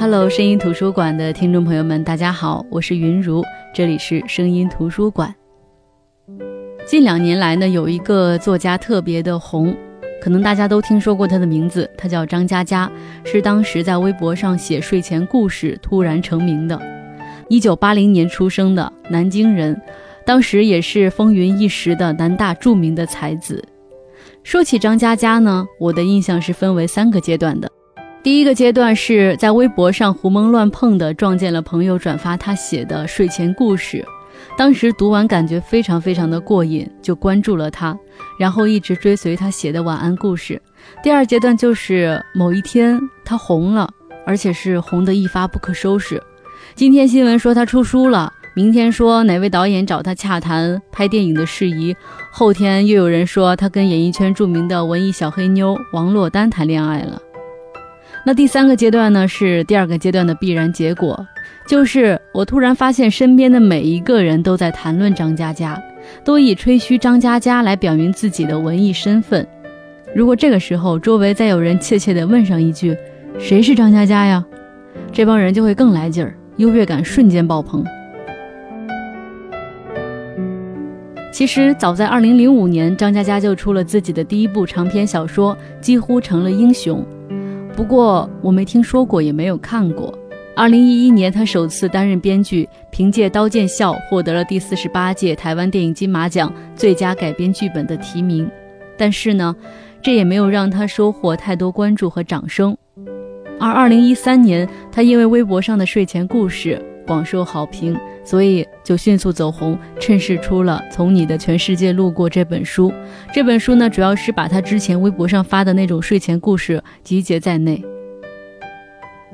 Hello，声音图书馆的听众朋友们，大家好，我是云如，这里是声音图书馆。近两年来呢，有一个作家特别的红，可能大家都听说过他的名字，他叫张嘉佳，是当时在微博上写睡前故事突然成名的。一九八零年出生的南京人，当时也是风云一时的南大著名的才子。说起张嘉佳呢，我的印象是分为三个阶段的。第一个阶段是在微博上胡蒙乱碰的撞见了朋友转发他写的睡前故事，当时读完感觉非常非常的过瘾，就关注了他，然后一直追随他写的晚安故事。第二阶段就是某一天他红了，而且是红得一发不可收拾。今天新闻说他出书了，明天说哪位导演找他洽谈拍电影的事宜，后天又有人说他跟演艺圈著名的文艺小黑妞王珞丹谈恋爱了。那第三个阶段呢，是第二个阶段的必然结果，就是我突然发现身边的每一个人都在谈论张嘉佳，都以吹嘘张嘉佳来表明自己的文艺身份。如果这个时候周围再有人怯怯地问上一句：“谁是张嘉佳呀？”这帮人就会更来劲儿，优越感瞬间爆棚。其实早在2005年，张嘉佳就出了自己的第一部长篇小说，几乎成了英雄。不过我没听说过，也没有看过。二零一一年，他首次担任编剧，凭借《刀剑笑》获得了第四十八届台湾电影金马奖最佳改编剧本的提名。但是呢，这也没有让他收获太多关注和掌声。而二零一三年，他因为微博上的睡前故事。广受好评，所以就迅速走红，趁势出了《从你的全世界路过》这本书。这本书呢，主要是把他之前微博上发的那种睡前故事集结在内。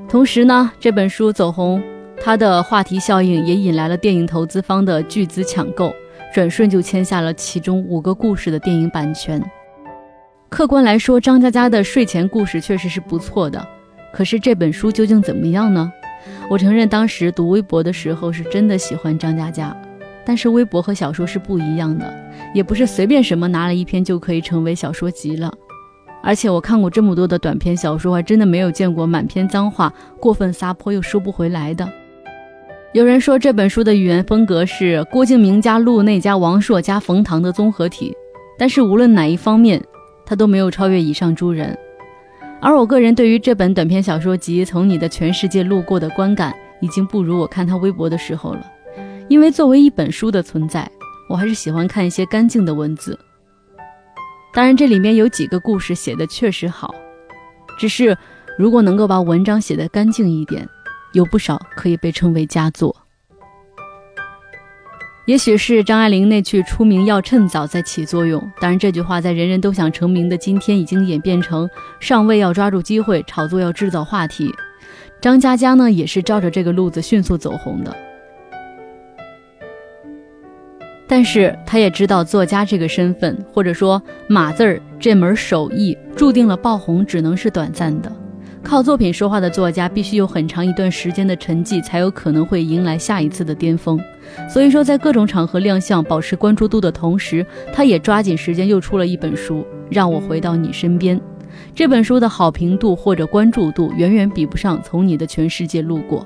同时呢，这本书走红，它的话题效应也引来了电影投资方的巨资抢购，转瞬就签下了其中五个故事的电影版权。客观来说，张嘉佳的睡前故事确实是不错的，可是这本书究竟怎么样呢？我承认，当时读微博的时候是真的喜欢张嘉佳，但是微博和小说是不一样的，也不是随便什么拿了一篇就可以成为小说集了。而且我看过这么多的短篇小说，还真的没有见过满篇脏话、过分撒泼又收不回来的。有人说这本书的语言风格是郭敬明加陆内加王朔加冯唐的综合体，但是无论哪一方面，他都没有超越以上诸人。而我个人对于这本短篇小说集《从你的全世界路过》的观感，已经不如我看他微博的时候了。因为作为一本书的存在，我还是喜欢看一些干净的文字。当然，这里面有几个故事写的确实好，只是如果能够把文章写得干净一点，有不少可以被称为佳作。也许是张爱玲那句“出名要趁早”在起作用。当然，这句话在人人都想成名的今天，已经演变成上位要抓住机会，炒作要制造话题。张嘉佳呢，也是照着这个路子迅速走红的。但是，他也知道作家这个身份，或者说码字儿这门手艺，注定了爆红只能是短暂的。靠作品说话的作家，必须有很长一段时间的沉寂，才有可能会迎来下一次的巅峰。所以说，在各种场合亮相、保持关注度的同时，他也抓紧时间又出了一本书《让我回到你身边》。这本书的好评度或者关注度远远比不上《从你的全世界路过》，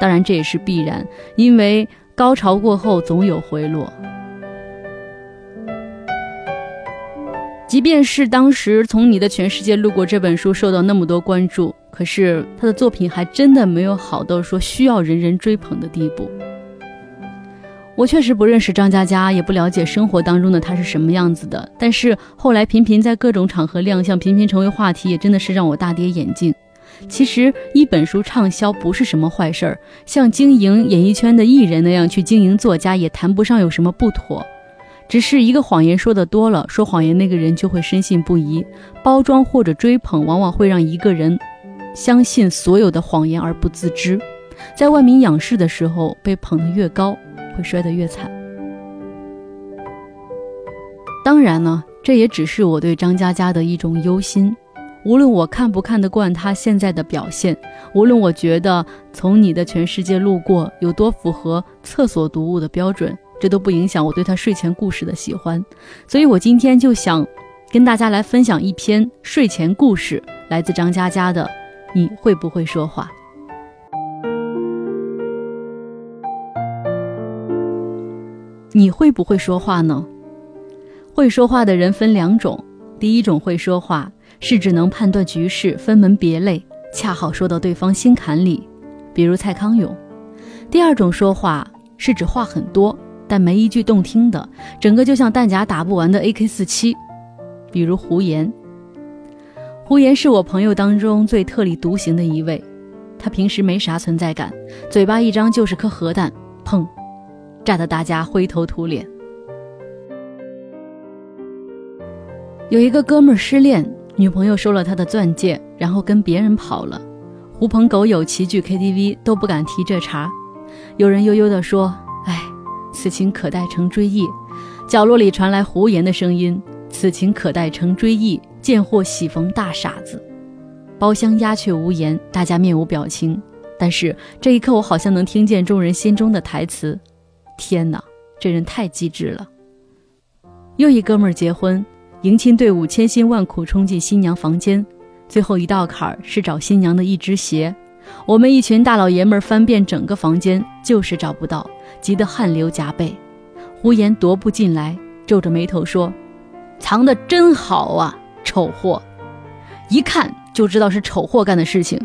当然这也是必然，因为高潮过后总有回落。即便是当时从你的全世界路过这本书受到那么多关注，可是他的作品还真的没有好到说需要人人追捧的地步。我确实不认识张嘉佳，也不了解生活当中的他是什么样子的，但是后来频频在各种场合亮相，频频成为话题，也真的是让我大跌眼镜。其实一本书畅销不是什么坏事儿，像经营演艺圈的艺人那样去经营作家，也谈不上有什么不妥。只是一个谎言说的多了，说谎言那个人就会深信不疑。包装或者追捧，往往会让一个人相信所有的谎言而不自知。在万民仰视的时候，被捧得越高，会摔得越惨。当然呢，这也只是我对张嘉佳的一种忧心。无论我看不看得惯他现在的表现，无论我觉得从你的全世界路过有多符合厕所读物的标准。这都不影响我对他睡前故事的喜欢，所以我今天就想跟大家来分享一篇睡前故事，来自张嘉佳的《你会不会说话》。你会不会说话呢？会说话的人分两种，第一种会说话是指能判断局势，分门别类，恰好说到对方心坎里，比如蔡康永；第二种说话是指话很多，但没一句动听的，整个就像弹夹打不完的 AK 四七，比如胡言。胡言是我朋友当中最特立独行的一位，他平时没啥存在感，嘴巴一张就是颗核弹，砰，炸得大家灰头土脸。有一个哥们儿失恋，女朋友收了他的钻戒，然后跟别人跑了，狐朋狗友齐聚 KTV 都不敢提这茬。有人悠悠地说：“哎，此情可待成追忆。”角落里传来胡言的声音：“此情可待成追忆。”贱货喜逢大傻子，包厢鸦雀无言，大家面无表情。但是这一刻，我好像能听见众人心中的台词：“天哪，这人太机智了。”又一哥们儿结婚，迎亲队伍千辛万苦冲进新娘房间，最后一道坎儿是找新娘的一只鞋。我们一群大老爷们儿翻遍整个房间，就是找不到，急得汗流浃背。胡言踱步进来，皱着眉头说：“藏得真好啊。”丑货，一看就知道是丑货干的事情。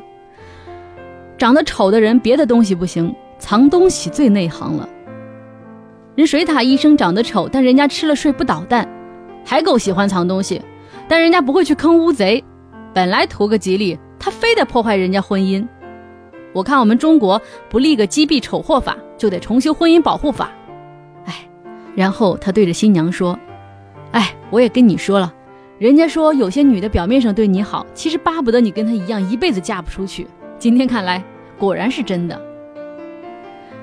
长得丑的人，别的东西不行，藏东西最内行了。人水獭医生长得丑，但人家吃了睡不捣蛋，还够喜欢藏东西。但人家不会去坑乌贼，本来图个吉利，他非得破坏人家婚姻。我看我们中国不立个击毙丑货法，就得重修婚姻保护法。哎，然后他对着新娘说：“哎，我也跟你说了。”人家说有些女的表面上对你好，其实巴不得你跟她一样一辈子嫁不出去。今天看来果然是真的。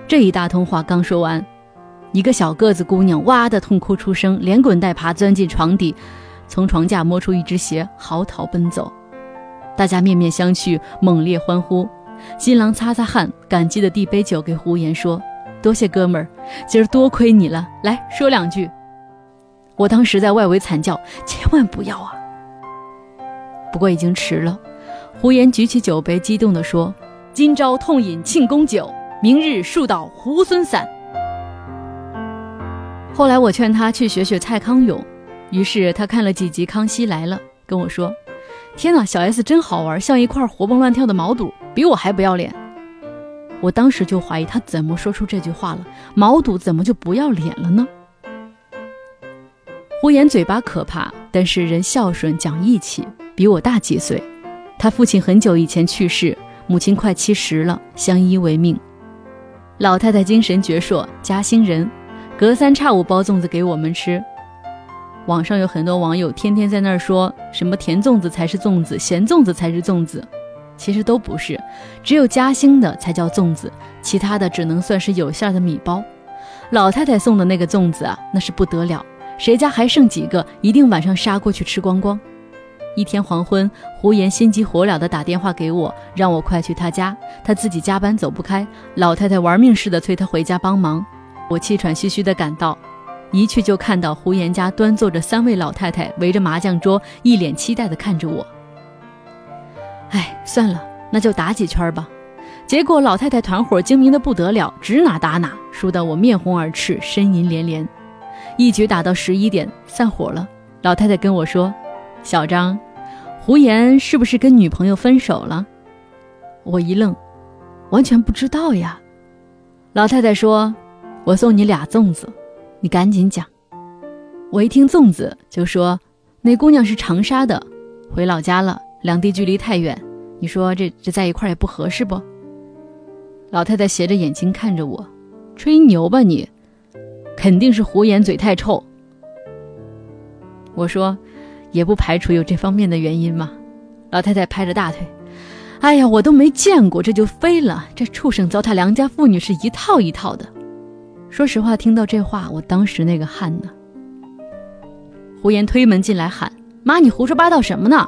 这一大通话刚说完，一个小个子姑娘哇的痛哭出声，连滚带爬钻进床底，从床架摸出一只鞋，嚎啕奔走。大家面面相觑，猛烈欢呼。新郎擦擦汗，感激的递杯酒给胡言，说：“多谢哥们儿，今儿多亏你了。来说两句。”我当时在外围惨叫：“千万不要啊！”不过已经迟了。胡言举起酒杯，激动地说：“今朝痛饮庆功酒，明日树倒猢狲散。”后来我劝他去学学蔡康永，于是他看了几集《康熙来了》，跟我说：“天哪，小 S 真好玩，像一块活蹦乱跳的毛肚，比我还不要脸。”我当时就怀疑他怎么说出这句话了，毛肚怎么就不要脸了呢？胡言嘴巴可怕，但是人孝顺讲义气，比我大几岁。他父亲很久以前去世，母亲快七十了，相依为命。老太太精神矍铄，嘉兴人，隔三差五包粽子给我们吃。网上有很多网友天天在那儿说什么甜粽子才是粽子，咸粽子才是粽子，其实都不是，只有嘉兴的才叫粽子，其他的只能算是有馅的米包。老太太送的那个粽子啊，那是不得了。谁家还剩几个？一定晚上杀过去吃光光。一天黄昏，胡言心急火燎地打电话给我，让我快去他家。他自己加班走不开，老太太玩命似的催他回家帮忙。我气喘吁吁地赶到，一去就看到胡言家端坐着三位老太太围着麻将桌，一脸期待地看着我。哎，算了，那就打几圈吧。结果老太太团伙精明的不得了，指哪打哪，输得我面红耳赤，呻吟连连。一局打到十一点，散伙了。老太太跟我说：“小张，胡言是不是跟女朋友分手了？”我一愣，完全不知道呀。老太太说：“我送你俩粽子，你赶紧讲。”我一听粽子，就说：“那姑娘是长沙的，回老家了，两地距离太远，你说这这在一块也不合适不？”老太太斜着眼睛看着我，吹牛吧你！肯定是胡言嘴太臭。我说，也不排除有这方面的原因嘛。老太太拍着大腿，哎呀，我都没见过这就飞了，这畜生糟蹋良家妇女是一套一套的。说实话，听到这话，我当时那个汗呢。胡言推门进来喊：“妈，你胡说八道什么呢？”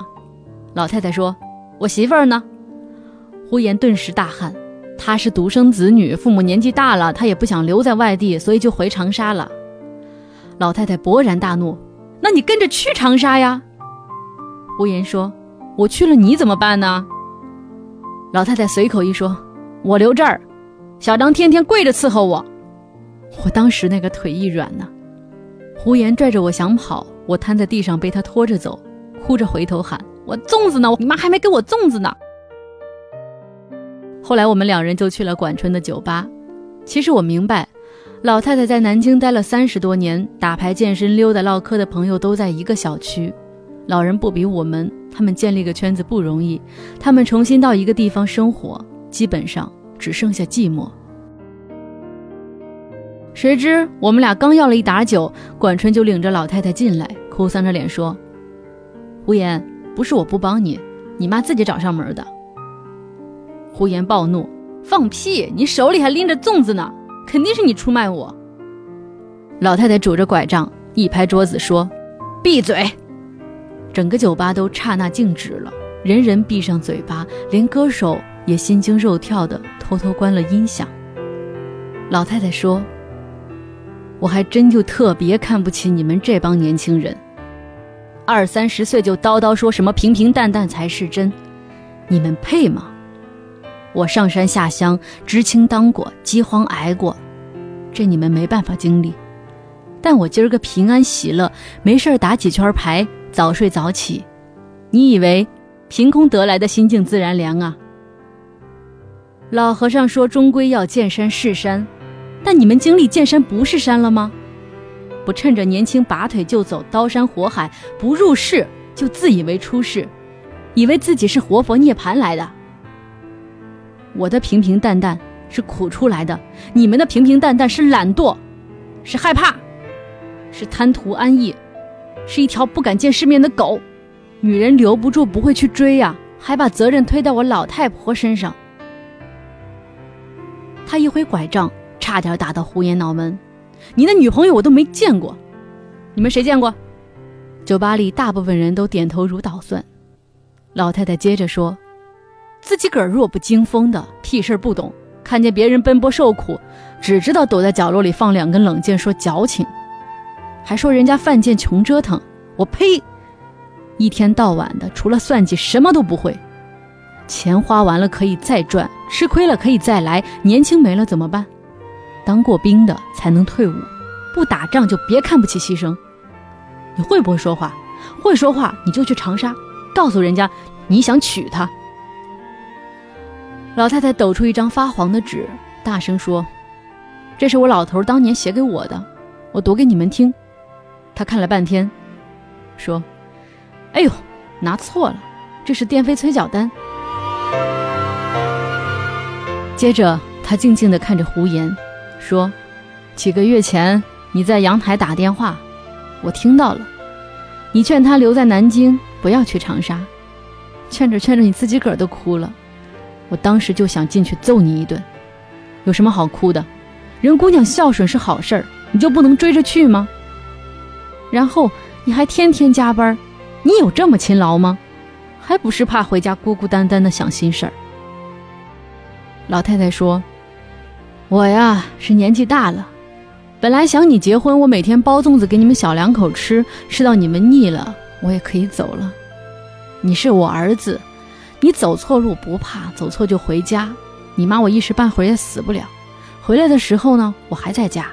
老太太说：“我媳妇儿呢？”胡言顿时大汗。她是独生子女，父母年纪大了，她也不想留在外地，所以就回长沙了。老太太勃然大怒：“那你跟着去长沙呀？”胡言说：“我去了，你怎么办呢？”老太太随口一说：“我留这儿，小张天天跪着伺候我。”我当时那个腿一软呢。胡言拽着我想跑，我瘫在地上被他拖着走，哭着回头喊：“我粽子呢？你妈还没给我粽子呢。”后来我们两人就去了管春的酒吧。其实我明白，老太太在南京待了三十多年，打牌、健身、溜达、唠嗑的朋友都在一个小区。老人不比我们，他们建立个圈子不容易。他们重新到一个地方生活，基本上只剩下寂寞。谁知我们俩刚要了一打酒，管春就领着老太太进来，哭丧着脸说：“胡言，不是我不帮你，你妈自己找上门的。”胡言暴怒：“放屁！你手里还拎着粽子呢，肯定是你出卖我。”老太太拄着拐杖，一拍桌子说：“闭嘴！”整个酒吧都刹那静止了，人人闭上嘴巴，连歌手也心惊肉跳的偷偷关了音响。老太太说。我还真就特别看不起你们这帮年轻人，二三十岁就叨叨说什么平平淡淡才是真，你们配吗？我上山下乡，知青当过，饥荒挨过，这你们没办法经历。但我今儿个平安喜乐，没事打几圈牌，早睡早起，你以为凭空得来的心静自然凉啊？老和尚说，终归要见山是山。但你们经历见山不是山了吗？不趁着年轻拔腿就走，刀山火海不入世就自以为出世，以为自己是活佛涅槃来的。我的平平淡淡是苦出来的，你们的平平淡淡是懒惰，是害怕，是贪图安逸，是一条不敢见世面的狗。女人留不住不会去追呀，还把责任推到我老太婆身上。他一挥拐杖。差点打到胡言脑门，你的女朋友我都没见过，你们谁见过？酒吧里大部分人都点头如捣蒜。老太太接着说：“自己个儿弱不禁风的，屁事儿不懂，看见别人奔波受苦，只知道躲在角落里放两根冷箭，说矫情，还说人家犯贱穷折腾。我呸！一天到晚的，除了算计什么都不会。钱花完了可以再赚，吃亏了可以再来，年轻没了怎么办？”当过兵的才能退伍，不打仗就别看不起牺牲。你会不会说话？会说话你就去长沙，告诉人家你想娶她。老太太抖出一张发黄的纸，大声说：“这是我老头当年写给我的，我读给你们听。”他看了半天，说：“哎呦，拿错了，这是电费催缴单。”接着他静静地看着胡言。说，几个月前你在阳台打电话，我听到了。你劝他留在南京，不要去长沙，劝着劝着你自己个儿都哭了。我当时就想进去揍你一顿。有什么好哭的？人姑娘孝顺是好事儿，你就不能追着去吗？然后你还天天加班，你有这么勤劳吗？还不是怕回家孤孤单单的想心事儿。老太太说。我呀是年纪大了，本来想你结婚，我每天包粽子给你们小两口吃，吃到你们腻了，我也可以走了。你是我儿子，你走错路不怕，走错就回家。你妈我一时半会儿也死不了，回来的时候呢，我还在家。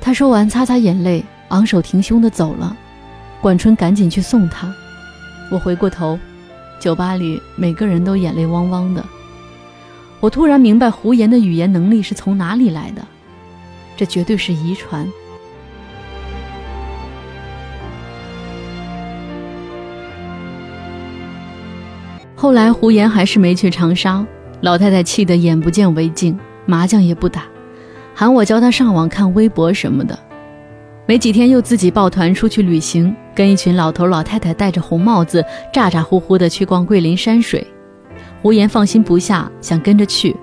他说完，擦擦眼泪，昂首挺胸的走了。管春赶紧去送他。我回过头，酒吧里每个人都眼泪汪汪的。我突然明白胡言的语言能力是从哪里来的，这绝对是遗传。后来胡言还是没去长沙，老太太气得眼不见为净，麻将也不打，喊我教她上网看微博什么的。没几天又自己抱团出去旅行，跟一群老头老太太戴着红帽子，咋咋呼呼的去逛桂林山水。胡言放心不下，想跟着去，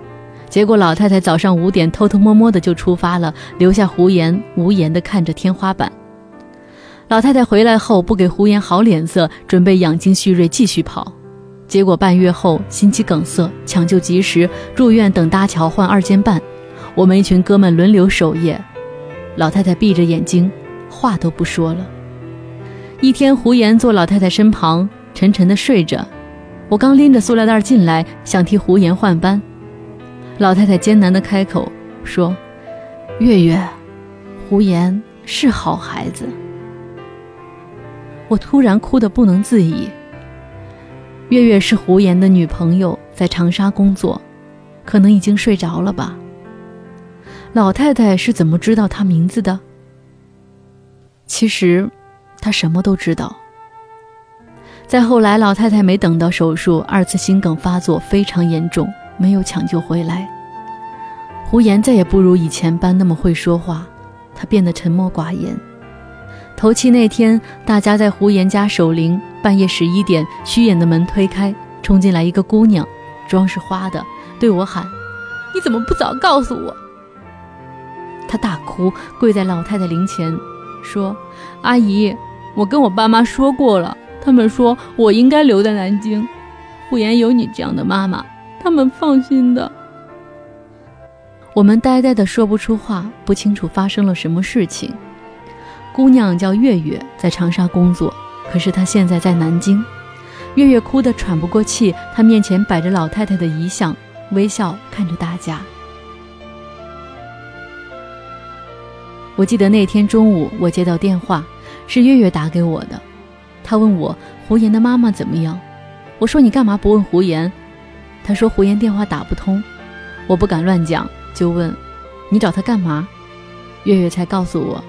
结果老太太早上五点偷偷摸摸的就出发了，留下胡言无言的看着天花板。老太太回来后不给胡言好脸色，准备养精蓄锐继续跑，结果半月后心肌梗塞，抢救及时，入院等搭桥换二尖瓣。我们一群哥们轮流守夜，老太太闭着眼睛，话都不说了。一天，胡言坐老太太身旁，沉沉的睡着。我刚拎着塑料袋进来，想替胡言换班，老太太艰难地开口说：“月月，胡言是好孩子。”我突然哭得不能自已。月月是胡言的女朋友，在长沙工作，可能已经睡着了吧。老太太是怎么知道他名字的？其实，她什么都知道。再后来，老太太没等到手术，二次心梗发作非常严重，没有抢救回来。胡言再也不如以前般那么会说话，他变得沉默寡言。头七那天，大家在胡言家守灵，半夜十一点，虚掩的门推开，冲进来一个姑娘，妆是花的，对我喊：“你怎么不早告诉我？”她大哭，跪在老太太灵前，说：“阿姨，我跟我爸妈说过了，他们说我应该留在南京。胡言有你这样的妈妈，他们放心的。”我们呆呆的说不出话，不清楚发生了什么事情。姑娘叫月月，在长沙工作，可是她现在在南京。月月哭得喘不过气，她面前摆着老太太的遗像，微笑看着大家。我记得那天中午，我接到电话，是月月打给我的。他问我胡言的妈妈怎么样，我说你干嘛不问胡言？他说胡言电话打不通，我不敢乱讲，就问你找他干嘛？月月才告诉我。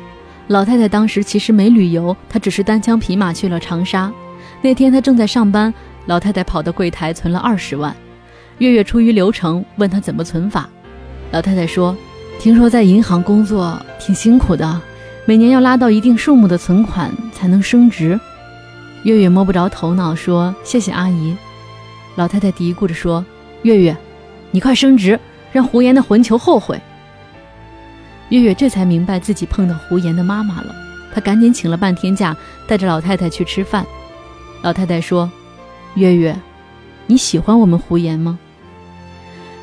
老太太当时其实没旅游，她只是单枪匹马去了长沙。那天她正在上班，老太太跑到柜台存了二十万。月月出于流程问她怎么存法，老太太说：“听说在银行工作挺辛苦的，每年要拉到一定数目的存款才能升职。”月月摸不着头脑，说：“谢谢阿姨。”老太太嘀咕着说：“月月，你快升职，让胡言的混球后悔。”月月这才明白自己碰到胡言的妈妈了，她赶紧请了半天假，带着老太太去吃饭。老太太说：“月月，你喜欢我们胡言吗？”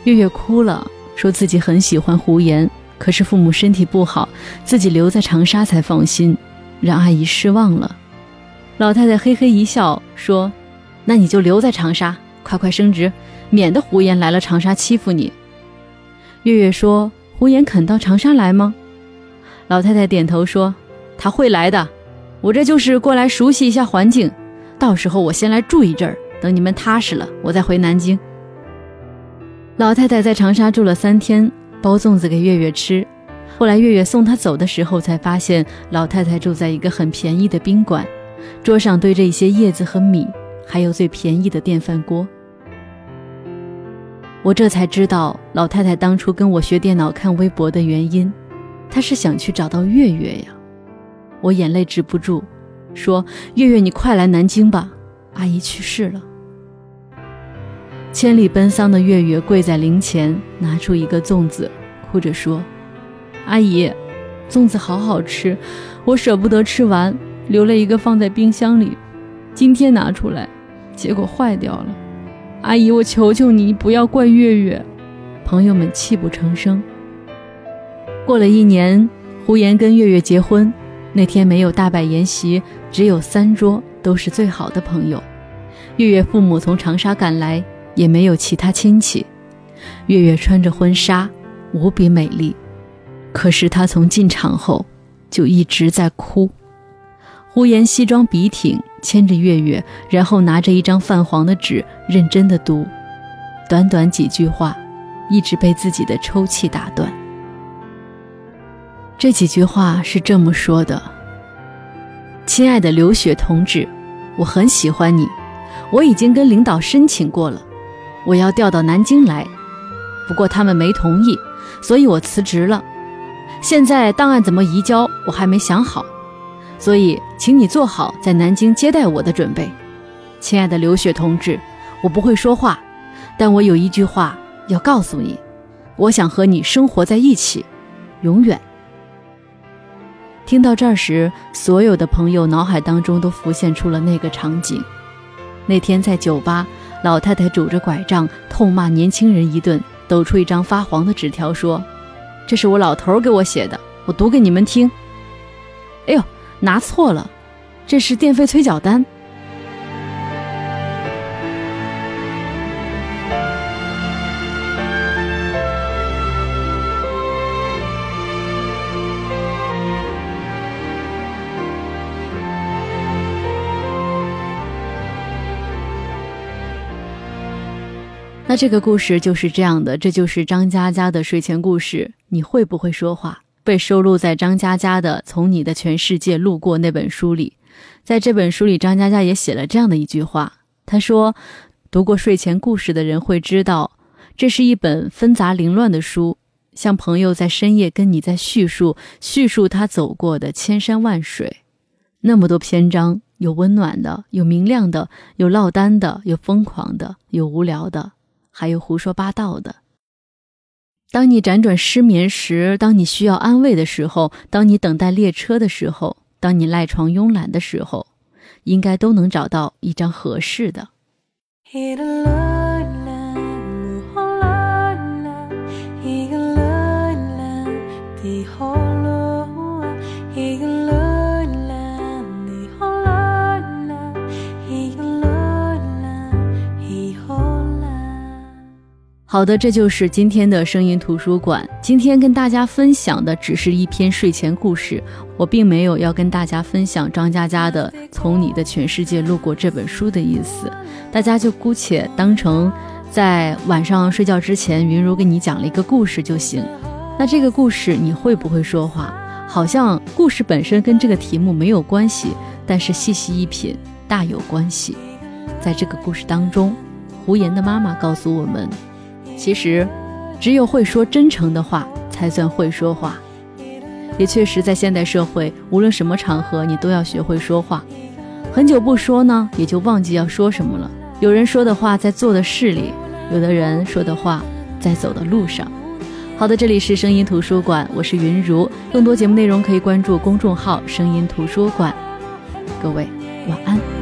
月月哭了，说自己很喜欢胡言，可是父母身体不好，自己留在长沙才放心，让阿姨失望了。老太太嘿嘿一笑说：“那你就留在长沙，快快升职，免得胡言来了长沙欺负你。”月月说。胡言肯到长沙来吗？老太太点头说：“他会来的，我这就是过来熟悉一下环境。到时候我先来住一阵儿，等你们踏实了，我再回南京。”老太太在长沙住了三天，包粽子给月月吃。后来月月送她走的时候，才发现老太太住在一个很便宜的宾馆，桌上堆着一些叶子和米，还有最便宜的电饭锅。我这才知道老太太当初跟我学电脑、看微博的原因，她是想去找到月月呀。我眼泪止不住，说：“月月，你快来南京吧，阿姨去世了。”千里奔丧的月月跪在灵前，拿出一个粽子，哭着说：“阿姨，粽子好好吃，我舍不得吃完，留了一个放在冰箱里，今天拿出来，结果坏掉了。”阿姨，我求求你不要怪月月。朋友们泣不成声。过了一年，胡言跟月月结婚，那天没有大摆筵席，只有三桌，都是最好的朋友。月月父母从长沙赶来，也没有其他亲戚。月月穿着婚纱，无比美丽，可是她从进场后就一直在哭。胡言西装笔挺，牵着月月，然后拿着一张泛黄的纸，认真的读。短短几句话，一直被自己的抽泣打断。这几句话是这么说的：“亲爱的刘雪同志，我很喜欢你，我已经跟领导申请过了，我要调到南京来，不过他们没同意，所以我辞职了。现在档案怎么移交，我还没想好。”所以，请你做好在南京接待我的准备，亲爱的刘雪同志。我不会说话，但我有一句话要告诉你：我想和你生活在一起，永远。听到这儿时，所有的朋友脑海当中都浮现出了那个场景。那天在酒吧，老太太拄着拐杖痛骂年轻人一顿，抖出一张发黄的纸条说：“这是我老头给我写的，我读给你们听。”哎呦！拿错了这是电费催缴单。那这个故事就是这样的这就是张嘉佳的睡前故事你会不会说话？被收录在张嘉佳的《从你的全世界路过》那本书里。在这本书里，张嘉佳也写了这样的一句话：他说，读过睡前故事的人会知道，这是一本纷杂凌乱的书，像朋友在深夜跟你在叙述，叙述他走过的千山万水，那么多篇章，有温暖的，有明亮的，有落单的，有疯狂的，有无聊的。还有胡说八道的。当你辗转失眠时，当你需要安慰的时候，当你等待列车的时候，当你赖床慵懒的时候，应该都能找到一张合适的。好的，这就是今天的声音图书馆。今天跟大家分享的只是一篇睡前故事，我并没有要跟大家分享张嘉佳的《从你的全世界路过》这本书的意思，大家就姑且当成在晚上睡觉之前，云如给你讲了一个故事就行。那这个故事你会不会说话？好像故事本身跟这个题目没有关系，但是细细一品，大有关系。在这个故事当中，胡言的妈妈告诉我们。其实，只有会说真诚的话，才算会说话。也确实，在现代社会，无论什么场合，你都要学会说话。很久不说呢，也就忘记要说什么了。有人说的话，在做的事里；有的人说的话，在走的路上。好的，这里是声音图书馆，我是云如。更多节目内容可以关注公众号“声音图书馆”。各位，晚安。